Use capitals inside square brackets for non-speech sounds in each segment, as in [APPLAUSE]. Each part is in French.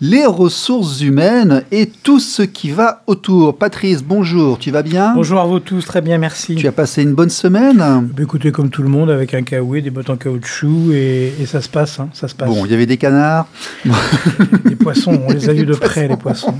les ressources humaines et tout ce qui va autour. Patrice, bonjour, tu vas bien? Bonjour à vous tous, très bien, merci. Tu as passé une bonne semaine? Bah, Écoutez, comme tout le monde, avec un kawaii, des bottes en caoutchouc, et, ça se passe, hein, ça se passe. Bon, il y avait des canards. des poissons, on les a vus de près, les poissons.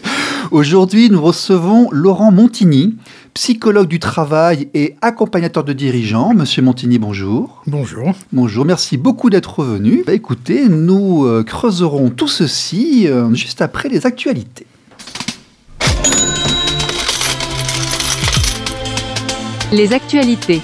[LAUGHS] Aujourd'hui, nous recevons Laurent Montigny, psychologue du travail et accompagnateur de dirigeants. Monsieur Montigny, bonjour. Bonjour. Bonjour, merci beaucoup d'être venu. Bah, écoutez, nous euh, creuserons tout ceci euh, juste après les actualités. Les actualités.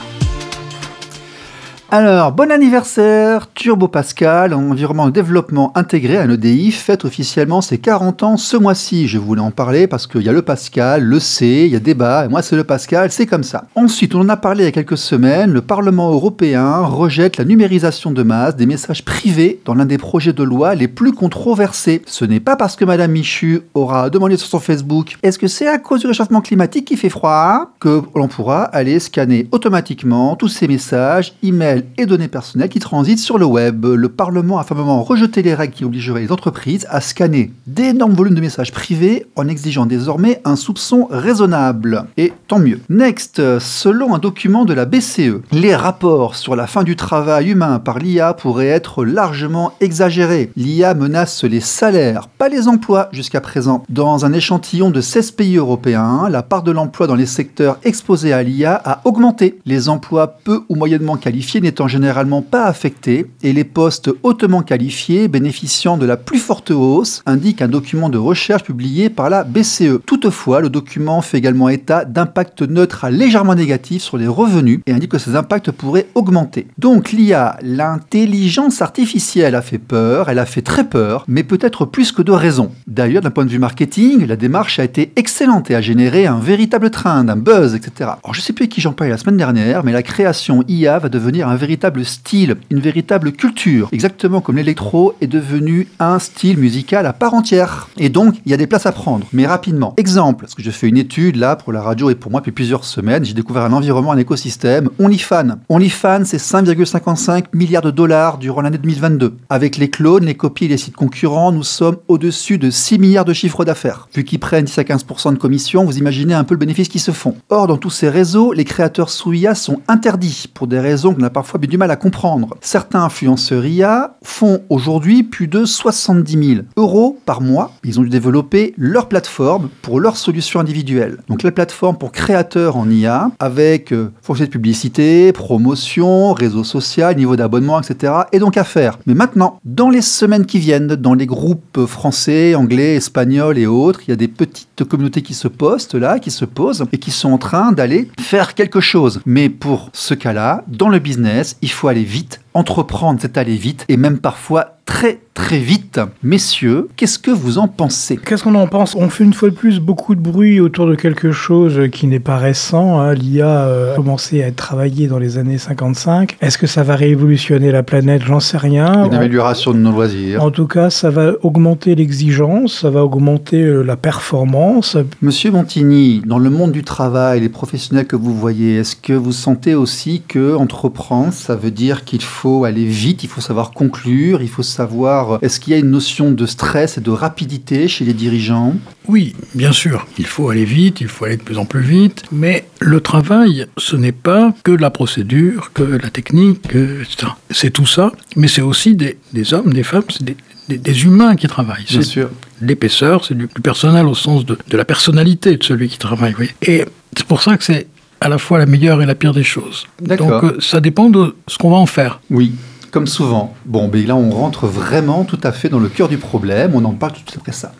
Alors, bon anniversaire, Turbo Pascal, environnement de développement intégré à EDI, fête officiellement ses 40 ans ce mois-ci. Je voulais en parler parce qu'il y a le Pascal, le C, il y a débat, et moi c'est le Pascal, c'est comme ça. Ensuite, on en a parlé il y a quelques semaines, le Parlement européen rejette la numérisation de masse des messages privés dans l'un des projets de loi les plus controversés. Ce n'est pas parce que Madame Michu aura demandé sur son Facebook est-ce que c'est à cause du réchauffement climatique qui fait froid? que l'on pourra aller scanner automatiquement tous ces messages, emails, et données personnelles qui transitent sur le web. Le Parlement a fermement rejeté les règles qui obligeraient les entreprises à scanner d'énormes volumes de messages privés en exigeant désormais un soupçon raisonnable. Et tant mieux. Next, selon un document de la BCE, les rapports sur la fin du travail humain par l'IA pourraient être largement exagérés. L'IA menace les salaires, pas les emplois jusqu'à présent. Dans un échantillon de 16 pays européens, la part de l'emploi dans les secteurs exposés à l'IA a augmenté. Les emplois peu ou moyennement qualifiés n'étant généralement pas affectés et les postes hautement qualifiés bénéficiant de la plus forte hausse, indique un document de recherche publié par la BCE. Toutefois, le document fait également état d'impacts neutres à légèrement négatifs sur les revenus et indique que ces impacts pourraient augmenter. Donc l'IA, l'intelligence artificielle a fait peur, elle a fait très peur, mais peut-être plus que de raison. D'ailleurs, d'un point de vue marketing, la démarche a été excellente et a généré un véritable train, un buzz, etc. Alors je sais plus à qui j'en parlais la semaine dernière, mais la création IA va devenir un véritable style, une véritable culture, exactement comme l'électro est devenu un style musical à part entière. Et donc, il y a des places à prendre, mais rapidement. Exemple, parce que je fais une étude là pour la radio et pour moi depuis plusieurs semaines, j'ai découvert un environnement, un écosystème, OnlyFans. OnlyFans, c'est 5,55 milliards de dollars durant l'année 2022. Avec les clones, les copies les sites concurrents, nous sommes au-dessus de 6 milliards de chiffres d'affaires. Vu qu'ils prennent 10 à 15% de commission, vous imaginez un peu le bénéfice qu'ils se font. Or, dans tous ces réseaux, les créateurs sous IA sont interdits pour des raisons qu'on n'a parfois du mal à comprendre. Certains influenceurs IA font aujourd'hui plus de 70 000 euros par mois. Ils ont dû développer leur plateforme pour leurs solutions individuelles. Donc la plateforme pour créateurs en IA avec euh, de publicité, promotion, réseau social, niveau d'abonnement, etc. Et donc à faire. Mais maintenant, dans les semaines qui viennent, dans les groupes français, anglais, espagnols et autres, il y a des petites communautés qui se postent là, qui se posent et qui sont en train d'aller faire quelque chose. Mais pour ce cas-là, dans le business, il faut aller vite. Entreprendre, c'est aller vite et même parfois très très vite. Messieurs, qu'est-ce que vous en pensez? Qu'est-ce qu'on en pense? On fait une fois de plus beaucoup de bruit autour de quelque chose qui n'est pas récent. Hein. L'IA euh, a commencé à être travaillé dans les années 55. Est-ce que ça va révolutionner la planète? J'en sais rien. Une amélioration de nos loisirs. En tout cas, ça va augmenter l'exigence, ça va augmenter euh, la performance. Monsieur Montigny, dans le monde du travail, les professionnels que vous voyez, est-ce que vous sentez aussi que entreprendre, ça veut dire qu'il faut aller vite, il faut savoir conclure, il faut savoir est-ce qu'il y a une notion de stress et de rapidité chez les dirigeants? Oui, bien sûr. Il faut aller vite, il faut aller de plus en plus vite. Mais le travail, ce n'est pas que la procédure, que la technique, etc. C'est tout ça, mais c'est aussi des, hommes, des femmes, c'est des, humains qui travaillent. Bien sûr. L'épaisseur, c'est du personnel au sens de, la personnalité de celui qui travaille. Et c'est pour ça que c'est à la fois la meilleure et la pire des choses. Donc euh, ça dépend de ce qu'on va en faire. Oui comme souvent. Bon, mais là, on rentre vraiment tout à fait dans le cœur du problème. On en parle tout après ça.